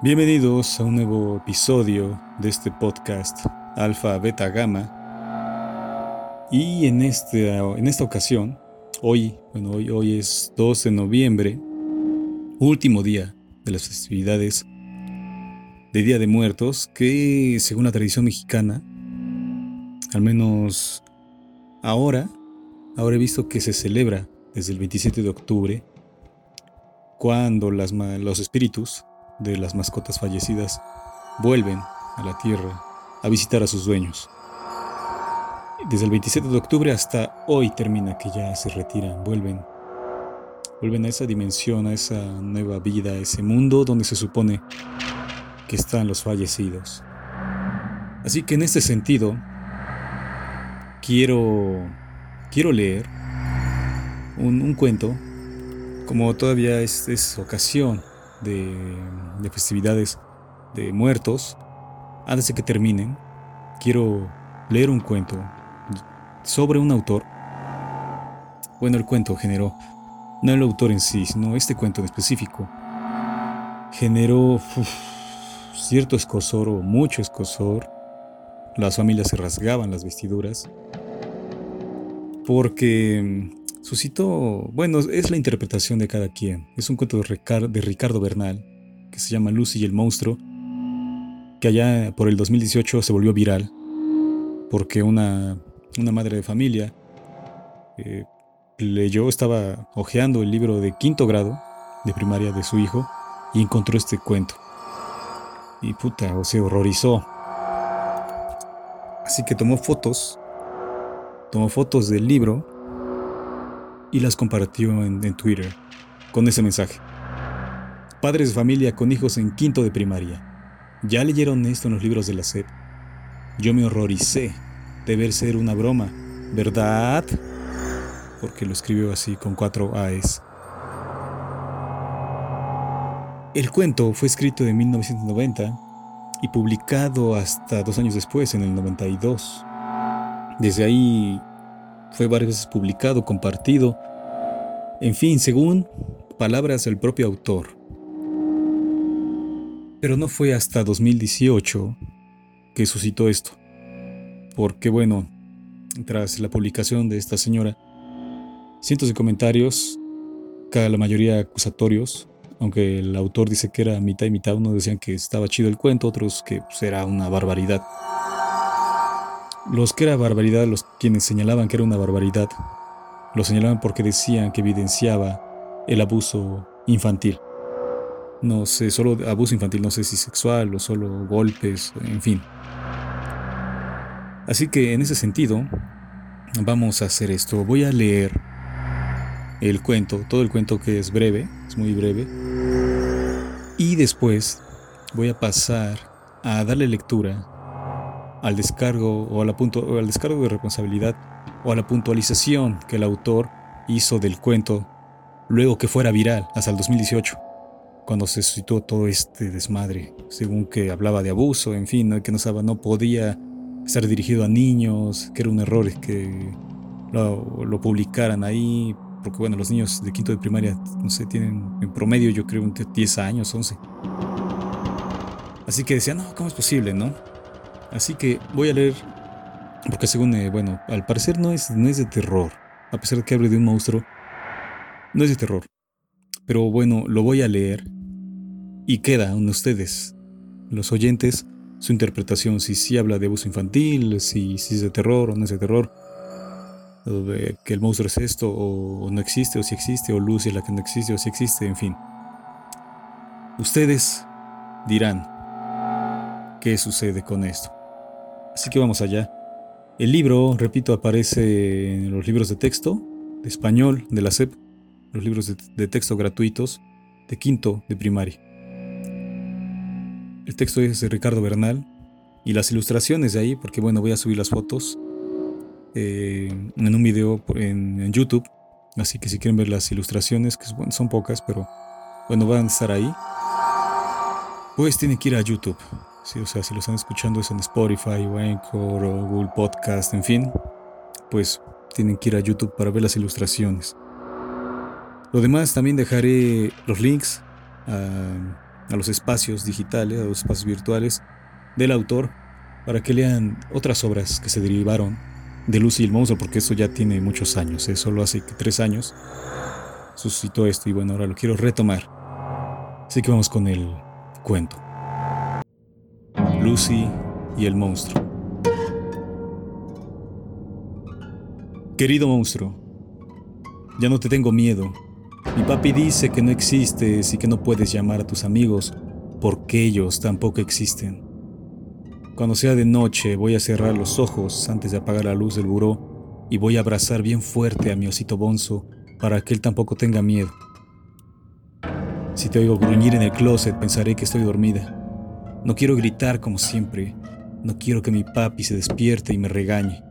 Bienvenidos a un nuevo episodio de este podcast Alfa Beta Gamma. Y en, este, en esta ocasión, hoy, bueno, hoy, hoy es 12 de noviembre, último día de las festividades de Día de Muertos, que según la tradición mexicana, al menos ahora, ahora he visto que se celebra desde el 27 de octubre, cuando las, los espíritus de las mascotas fallecidas vuelven a la tierra a visitar a sus dueños. Desde el 27 de octubre hasta hoy termina que ya se retiran, vuelven. Vuelven a esa dimensión, a esa nueva vida, a ese mundo donde se supone que están los fallecidos. Así que en este sentido, quiero, quiero leer un, cuento, como todavía es, es ocasión de, festividades de muertos, antes de que terminen, quiero leer un cuento sobre un autor. Bueno, el cuento generó, no el autor en sí, sino este cuento en específico, generó cierto escosor o mucho escosor. Las familias se rasgaban las vestiduras porque suscitó, bueno, es la interpretación de cada quien. Es un cuento de, Ricardo Bernal, que se llama Lucy y el monstruo, que allá por el 2018 se volvió viral, porque una, una madre de familia eh, leyó, estaba hojeando el libro de quinto grado de primaria de su hijo y encontró este cuento. Y puta, o se horrorizó. Así que tomó fotos, tomó fotos del libro y las compartió en, Twitter con ese mensaje. Padres de familia con hijos en quinto de primaria. ¿Ya leyeron esto en los libros de la SEP? Yo me horroricé de ver ser una broma, ¿verdad? Porque lo escribió así con cuatro A's. El cuento fue escrito en 1990 y publicado hasta dos años después, en el 92. Desde ahí fue varias veces publicado, compartido, en fin, según palabras del propio autor. Pero no fue hasta 2018 que suscitó esto, porque bueno, tras la publicación de esta señora, cientos de comentarios, cada la mayoría acusatorios, aunque el autor dice que era mitad y mitad, unos decían que estaba chido el cuento, otros que pues, era una barbaridad. Los que era barbaridad, los quienes señalaban que era una barbaridad, lo señalaban porque decían que evidenciaba el abuso infantil. No sé, solo abuso infantil, no sé si sexual o solo golpes, en fin. Así que en ese sentido, vamos a hacer esto. Voy a leer el cuento, todo el cuento que es breve, es muy breve. Y después voy a pasar a darle lectura al descargo o, al, al descargo de responsabilidad o a la puntualización que el autor hizo del cuento luego que fuera viral hasta el 2018, cuando se suscitó todo este desmadre, según que hablaba de abuso, en fin, que no, no podía estar dirigido a niños, que era un error que lo, publicaran ahí, porque bueno, los niños de quinto de primaria, no sé, tienen en promedio yo creo 10 años, 11. Así que decía, no, ¿cómo es posible, no? Así que voy a leer, porque según, eh, bueno, al parecer no es, no es de terror, a pesar de que hable de un monstruo, no es de terror. Pero bueno, lo voy a leer y queda en ustedes, los oyentes, su interpretación, si sí habla de abuso infantil, si, si es de terror o no es de terror, o de que el monstruo es esto o, no existe o si existe, o Lucy es la que no existe o si existe, en fin. Ustedes dirán qué sucede con esto. Así que vamos allá. El libro, repito, aparece en los libros de texto de español de la SEP, los libros de, texto gratuitos de quinto de primaria. El texto es de Ricardo Bernal y las ilustraciones de ahí, porque bueno, voy a subir las fotos eh, en un video en, YouTube. Así que si quieren ver las ilustraciones, que son pocas, pero bueno, van a estar ahí, pues tienen que ir a YouTube o sea, si lo están escuchando es en Spotify o Anchor o Google Podcast, en fin, pues tienen que ir a YouTube para ver las ilustraciones. Lo demás también dejaré los links a a los espacios digitales, a los espacios virtuales del autor, para que lean otras obras que se derivaron de Lucy y el monstruo, porque eso ya tiene muchos años, ¿eh? solo hace tres años suscitó esto y bueno, ahora lo quiero retomar. Así que vamos con el cuento. Lucy y el monstruo. Querido monstruo, ya no te tengo miedo. Mi papi dice que no existes y que no puedes llamar a tus amigos porque ellos tampoco existen. Cuando sea de noche voy a cerrar los ojos antes de apagar la luz del buró y voy a abrazar bien fuerte a mi osito bonzo para que él tampoco tenga miedo. Si te oigo gruñir en el closet pensaré que estoy dormida. No quiero gritar como siempre. No quiero que mi papi se despierte y me regañe.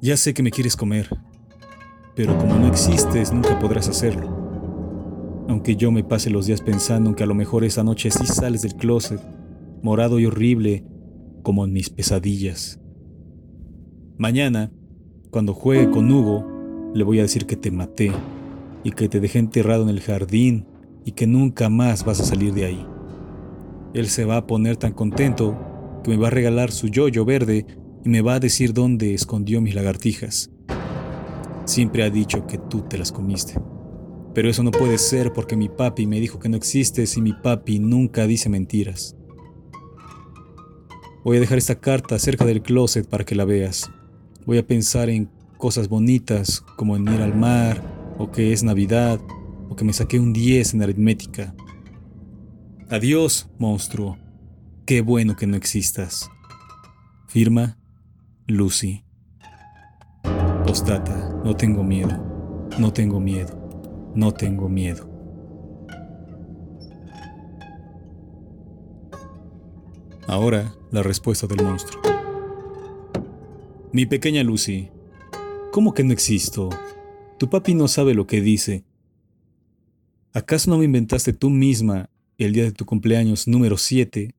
Ya sé que me quieres comer, pero como no existes nunca podrás hacerlo. Aunque yo me pase los días pensando que a lo mejor esa noche sí sales del closet, morado y horrible como en mis pesadillas. Mañana, cuando juegue con Hugo, le voy a decir que te maté y que te dejé enterrado en el jardín y que nunca más vas a salir de ahí. Él se va a poner tan contento que me va a regalar su yoyo verde y me va a decir dónde escondió mis lagartijas. Siempre ha dicho que tú te las comiste. Pero eso no puede ser porque mi papi me dijo que no existes y mi papi nunca dice mentiras. Voy a dejar esta carta cerca del closet para que la veas. Voy a pensar en cosas bonitas como en ir al mar, o que es Navidad, o que me saqué un 10 en aritmética. Adiós, monstruo. Qué bueno que no existas. Firma Lucy. Postdata, no tengo miedo, no tengo miedo, no tengo miedo. Ahora, la respuesta del monstruo. Mi pequeña Lucy, ¿cómo que no existo? Tu papi no sabe lo que dice. ¿Acaso no me inventaste tú misma el día de tu cumpleaños número 7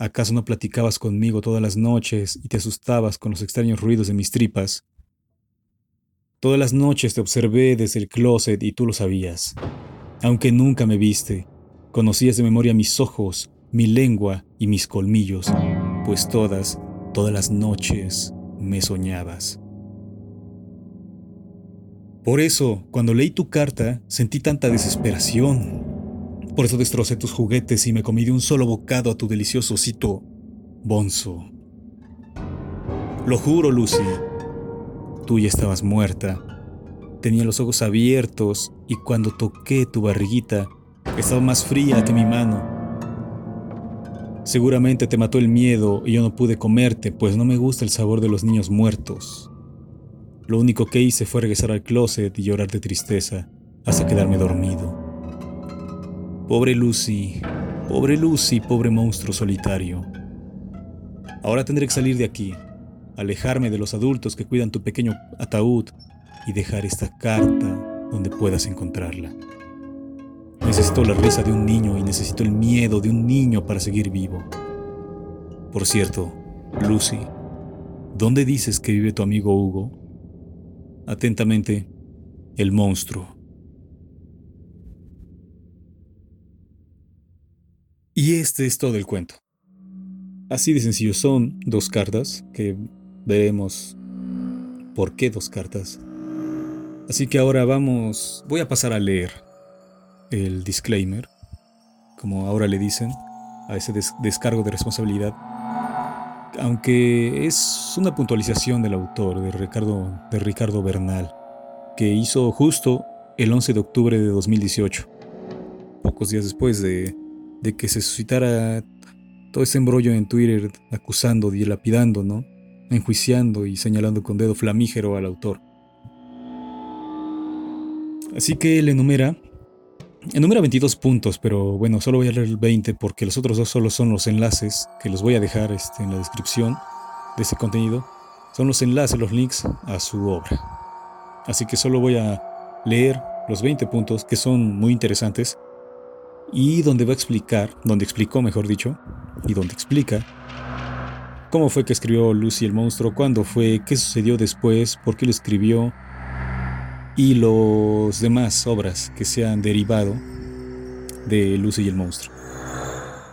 ¿Acaso no platicabas conmigo todas las noches y te asustabas con los extraños ruidos de mis tripas? Todas las noches te observé desde el closet y tú lo sabías. Aunque nunca me viste, conocías de memoria mis ojos, mi lengua y mis colmillos, pues todas, todas las noches me soñabas. Por eso, cuando leí tu carta, sentí tanta desesperación, por eso destrocé tus juguetes y me comí de un solo bocado a tu delicioso osito bonzo. Lo juro, Lucy. Tú ya estabas muerta. Tenía los ojos abiertos y cuando toqué tu barriguita, estaba más fría que mi mano. Seguramente te mató el miedo y yo no pude comerte, pues no me gusta el sabor de los niños muertos. Lo único que hice fue regresar al closet y llorar de tristeza hasta quedarme dormido. Pobre Lucy, pobre Lucy, pobre monstruo solitario. Ahora tendré que salir de aquí, alejarme de los adultos que cuidan tu pequeño ataúd y dejar esta carta donde puedas encontrarla. Necesito la risa de un niño y necesito el miedo de un niño para seguir vivo. Por cierto, Lucy, ¿dónde dices que vive tu amigo Hugo? Atentamente, el monstruo. Y este es todo el cuento. Así de sencillo, son dos cartas que veremos por qué dos cartas. Así que ahora vamos, voy a pasar a leer el disclaimer, como ahora le dicen, a ese descargo de responsabilidad. Aunque es una puntualización del autor, de Ricardo, de Ricardo Bernal, que hizo justo el 11 de octubre de 2018, pocos días después de de que se suscitara todo ese embrollo en Twitter acusando y lapidando, ¿no? Enjuiciando y señalando con dedo flamígero al autor. Así que él enumera, enumera 22 puntos, pero bueno, solo voy a leer el 20 porque los otros dos solo son los enlaces que los voy a dejar este, en la descripción de ese contenido. Son los enlaces, los links a su obra. Así que solo voy a leer los 20 puntos que son muy interesantes y donde va a explicar, donde explicó mejor dicho, y donde explica cómo fue que escribió Lucy el monstruo, cuándo fue, qué sucedió después, por qué lo escribió y los demás obras que se han derivado de Lucy y el monstruo.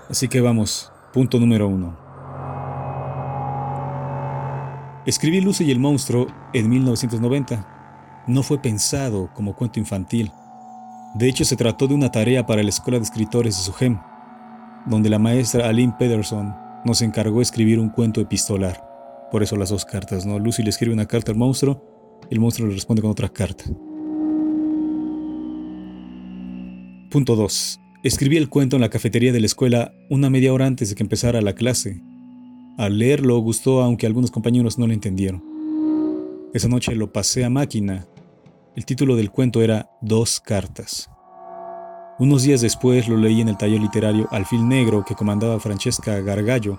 Así que vamos, punto número uno. Escribí Lucy y el monstruo en 1990. No fue pensado como cuento infantil. De hecho, se trató de una tarea para la Escuela de Escritores de SUGEM, donde la maestra Aline Pederson nos encargó escribir un cuento epistolar. Por eso las dos cartas, ¿no? Lucy le escribe una carta al monstruo el monstruo le responde con otra carta. Punto 2. Escribí el cuento en la cafetería de la escuela una media hora antes de que empezara la clase. Al leerlo gustó aunque algunos compañeros no lo entendieron. Esa noche lo pasé a máquina. El título del cuento era Dos cartas. Unos días después lo leí en el taller literario Alfil Negro que comandaba Francesca Gargallo.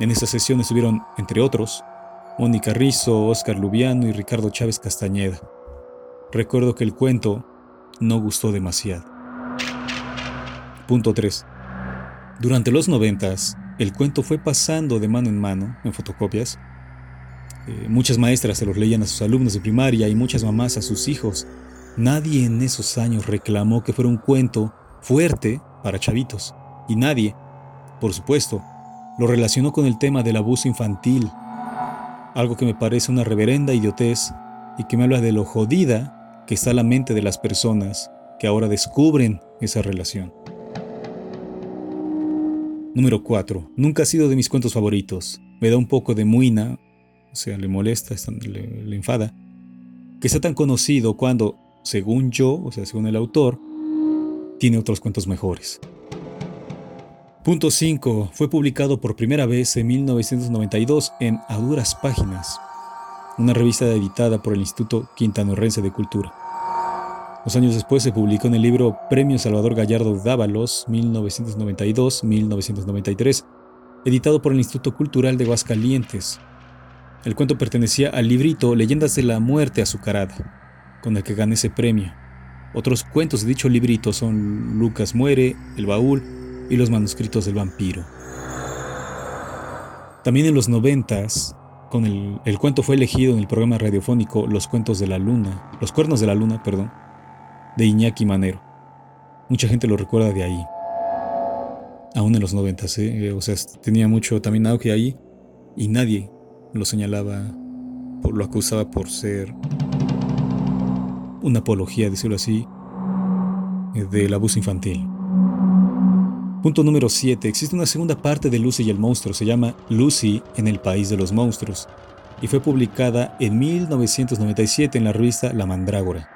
En esa sesión estuvieron, entre otros, Mónica Rizzo, Oscar Lubiano y Ricardo Chávez Castañeda. Recuerdo que el cuento no gustó demasiado. Punto 3. Durante los noventas, el cuento fue pasando de mano en mano en fotocopias. Eh, muchas maestras se los leían a sus alumnos de primaria y muchas mamás a sus hijos. Nadie en esos años reclamó que fuera un cuento fuerte para chavitos. Y nadie, por supuesto, lo relacionó con el tema del abuso infantil. Algo que me parece una reverenda idiotez y que me habla de lo jodida que está la mente de las personas que ahora descubren esa relación. Número 4. Nunca ha sido de mis cuentos favoritos. Me da un poco de muina, o sea, le molesta, le, le enfada, que sea tan conocido cuando, según yo, o sea, según el autor, tiene otros cuentos mejores. Punto 5. Fue publicado por primera vez en 1992 en A Duras Páginas, una revista editada por el Instituto Quintanorrense de Cultura. Dos años después se publicó en el libro Premio Salvador Gallardo Dávalos 1992-1993, editado por el Instituto Cultural de Aguascalientes. El cuento pertenecía al librito Leyendas de la Muerte Azucarada, con el que gané ese premio. Otros cuentos de dicho librito son Lucas muere, El baúl y Los manuscritos del vampiro. También en los noventas, con el, el cuento fue elegido en el programa radiofónico Los cuentos de la luna, Los cuernos de la luna, perdón, de Iñaki Manero. Mucha gente lo recuerda de ahí. Aún en los 90, ¿eh? o sea, tenía mucho también auge ahí y nadie lo señalaba, lo acusaba por ser una apología, decirlo así, del abuso infantil. Punto número 7. Existe una segunda parte de Lucy y el monstruo. Se llama Lucy en el País de los Monstruos y fue publicada en 1997 en la revista La Mandrágora.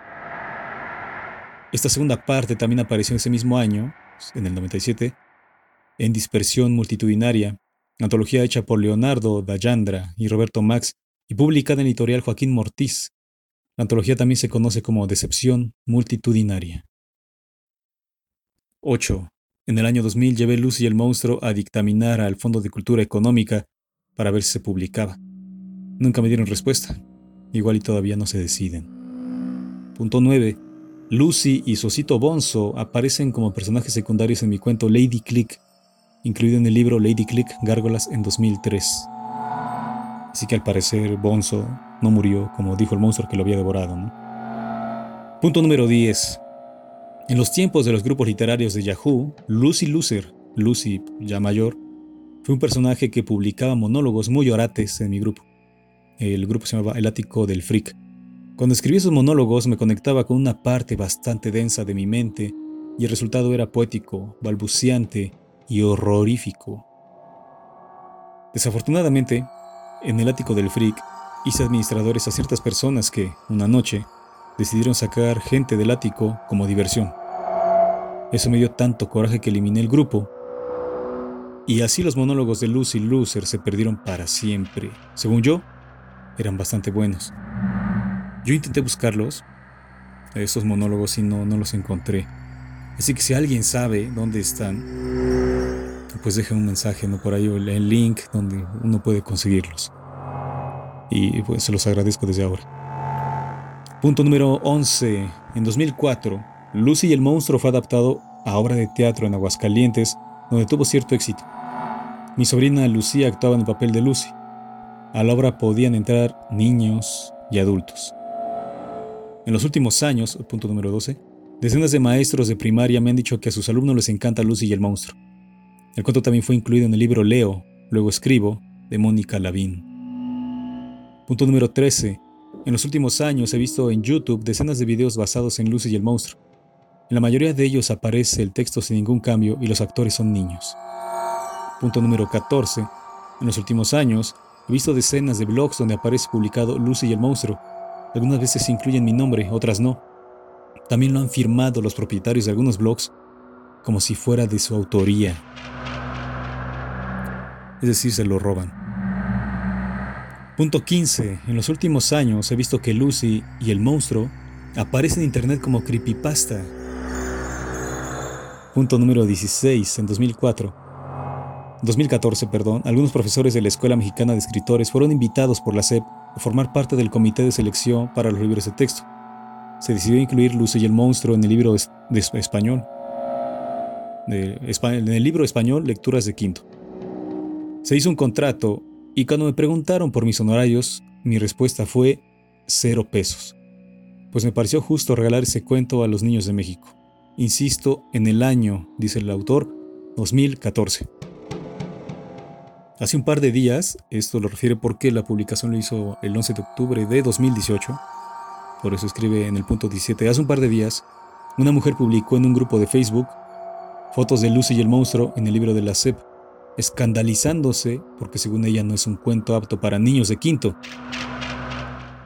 Esta segunda parte también apareció ese mismo año, en el 97, en Dispersión Multitudinaria, antología hecha por Leonardo Dayandra y Roberto Max y publicada en editorial Joaquín Mortiz. La antología también se conoce como Decepción Multitudinaria. 8. En el año 2000 llevé Lucy y el monstruo a dictaminar al Fondo de Cultura Económica para ver si se publicaba. Nunca me dieron respuesta. Igual y todavía no se deciden. Punto 9. Lucy y Sosito Bonzo aparecen como personajes secundarios en mi cuento Lady Click, incluido en el libro Lady Click Gárgolas en 2003. Así que al parecer Bonzo no murió como dijo el monstruo que lo había devorado. Punto número 10. En los tiempos de los grupos literarios de Yahoo, Lucy Loser, Lucy ya mayor, fue un personaje que publicaba monólogos muy orates en mi grupo. El grupo se llamaba El Ático del Freak. Cuando escribí esos monólogos me conectaba con una parte bastante densa de mi mente y el resultado era poético, balbuceante y horrorífico. Desafortunadamente, en el ático del freak hice administradores a ciertas personas que, una noche, decidieron sacar gente del ático como diversión. Eso me dio tanto coraje que eliminé el grupo. Y así los monólogos de Lucy Loser se perdieron para siempre. Según yo, eran bastante buenos. Yo intenté buscarlos, esos monólogos, y no, no los encontré. Así que si alguien sabe dónde están, pues deje un mensaje ¿no? por ahí el link donde uno puede conseguirlos. Y pues se los agradezco desde ahora. Punto número 11. En 2004, Lucy y el monstruo fue adaptado a obra de teatro en Aguascalientes, donde tuvo cierto éxito. Mi sobrina Lucía actuaba en el papel de Lucy. A la obra podían entrar niños y adultos. En los últimos años, punto número 12, Decenas de maestros de primaria me han dicho que a sus alumnos les encanta Lucy y el monstruo. El cuento también fue incluido en el libro Leo, luego escribo, de Mónica Lavín. Punto número 13. En los últimos años he visto en YouTube decenas de videos basados en Lucy y el monstruo. En la mayoría de ellos aparece el texto sin ningún cambio y los actores son niños. Punto número 14. En los últimos años he visto decenas de blogs donde aparece publicado Lucy y el monstruo. Algunas veces incluyen mi nombre, otras no. También lo han firmado los propietarios de algunos blogs como si fuera de su autoría. Es decir, se lo roban. Punto 15. En los últimos años he visto que Lucy y el monstruo aparecen en internet como creepypasta. Punto número 16. En 2004. 2014, perdón, algunos profesores de la Escuela Mexicana de Escritores fueron invitados por la SEP a formar parte del comité de selección para los libros de texto. Se decidió incluir Lucy y el monstruo en el libro de español. en el libro español Lecturas de Quinto. Se hizo un contrato y cuando me preguntaron por mis honorarios, mi respuesta fue cero pesos, pues me pareció justo regalar ese cuento a los niños de México. Insisto, en el año, dice el autor, 2014. Hace un par de días, esto lo refiere porque la publicación lo hizo el 11 de octubre de 2018, por eso escribe en el punto 17, hace un par de días, una mujer publicó en un grupo de Facebook fotos de Lucy y el monstruo en el libro de la SEP escandalizándose porque según ella no es un cuento apto para niños de quinto.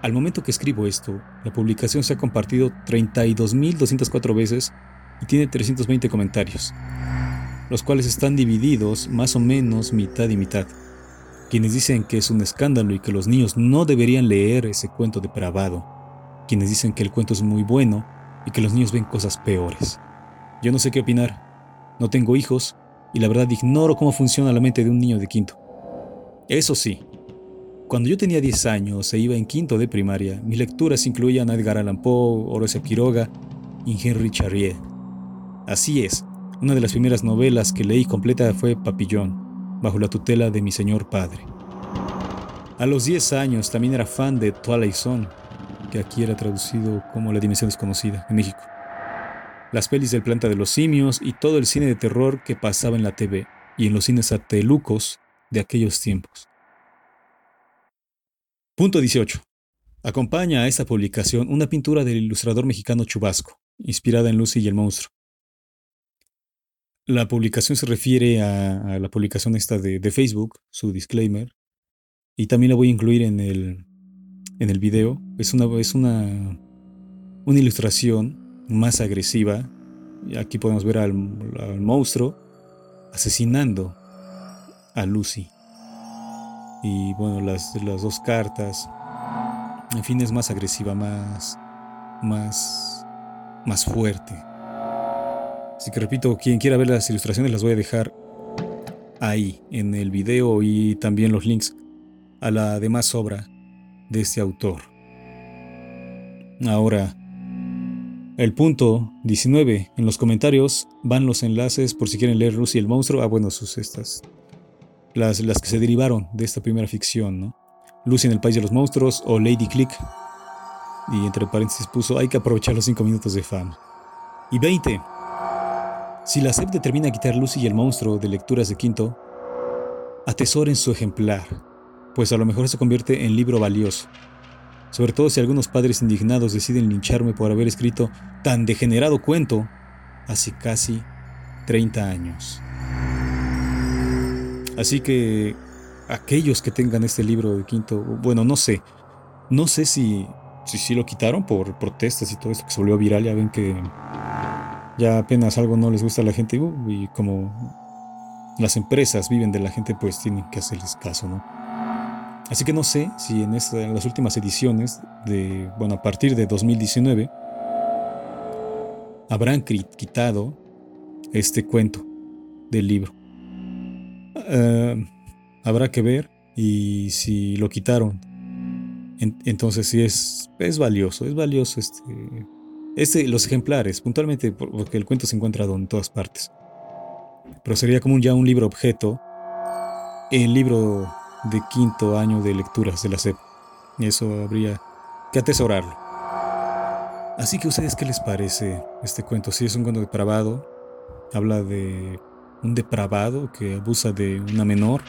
Al momento que escribo esto, la publicación se ha compartido 32.204 veces y tiene 320 comentarios, los cuales están divididos más o menos mitad y mitad. Quienes dicen que es un escándalo y que los niños no deberían leer ese cuento depravado. Quienes dicen que el cuento es muy bueno y que los niños ven cosas peores. Yo no sé qué opinar. No tengo hijos y la verdad ignoro cómo funciona la mente de un niño de quinto. Eso sí, cuando yo tenía 10 años e iba en quinto de primaria, mis lecturas incluían a Edgar Allan Poe, Horace Quiroga y Henry Charrier. Así es, una de las primeras novelas que leí completa fue Papillón, bajo la tutela de mi señor padre. A los 10 años también era fan de Twilight Zone, que aquí era traducido como La Dimensión Desconocida en México las pelis del Planta de los Simios y todo el cine de terror que pasaba en la TV y en los cines atelucos de aquellos tiempos. Punto 18. Acompaña a esta publicación una pintura del ilustrador mexicano Chubasco, inspirada en Lucy y el monstruo. La publicación se refiere a, la publicación esta de, Facebook, su disclaimer, y también la voy a incluir en el, en el video. Es una, es una, una ilustración más agresiva. Aquí podemos ver al, monstruo asesinando a Lucy. Y bueno, las, las dos cartas. En fin, es más agresiva, más. más. más fuerte. Así que repito, quien quiera ver las ilustraciones las voy a dejar ahí, en el video y también los links a la demás obra de este autor. Ahora, el punto 19. En los comentarios van los enlaces por si quieren leer Lucy el monstruo. Ah, bueno, sus estas. Las, las que se derivaron de esta primera ficción, ¿no? Lucy en el País de los Monstruos o Lady Click. Y entre paréntesis puso, hay que aprovechar los 5 minutos de fama. Y 20. Si la SEP determina quitar Lucy y el monstruo de lecturas de quinto, atesoren su ejemplar, pues a lo mejor se convierte en libro valioso sobre todo si algunos padres indignados deciden lincharme por haber escrito tan degenerado cuento hace casi 30 años. Así que aquellos que tengan este libro de quinto, bueno, no sé, no sé si si, si lo quitaron por protestas y todo esto que se volvió viral, ya ven que ya apenas algo no les gusta a la gente y como las empresas viven de la gente, pues tienen que hacerles caso, ¿no? Así que no sé si en, las últimas ediciones, de, bueno, a partir de 2019, habrán quitado este cuento del libro. Ah, habrá que ver y si lo quitaron, entonces sí es, es valioso, es valioso este, este, los ejemplares, puntualmente porque el cuento se encuentra en todas partes. Pero sería como ya un libro objeto, el libro de quinto año de lecturas de la SEP. Eso habría que atesorarlo. Así que ustedes, ¿qué les parece este cuento? Si es un cuento depravado, habla de un depravado que abusa de una menor.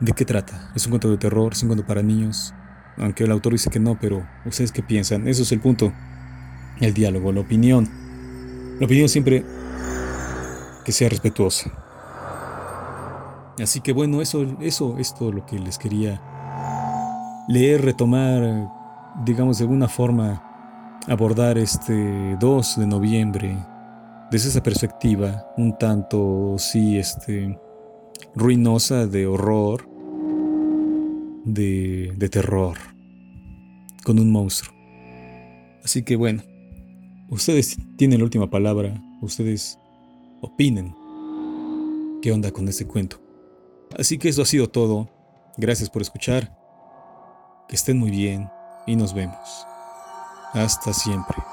¿De qué trata? ¿Es un cuento de terror? ¿Es un cuento para niños? Aunque el autor dice que no, pero ¿ustedes qué piensan? Eso es el punto. El diálogo, la opinión. La opinión siempre que sea respetuosa. Así que bueno, eso, eso es todo lo que les quería leer, retomar, digamos de alguna forma, abordar este 2 de noviembre desde esa perspectiva, un tanto, sí, este, ruinosa de horror, de, de terror, con un monstruo. Así que bueno, ustedes tienen la última palabra, ustedes opinen qué onda con este cuento. Así que eso ha sido todo. Gracias por escuchar. Que estén muy bien y nos vemos. Hasta siempre.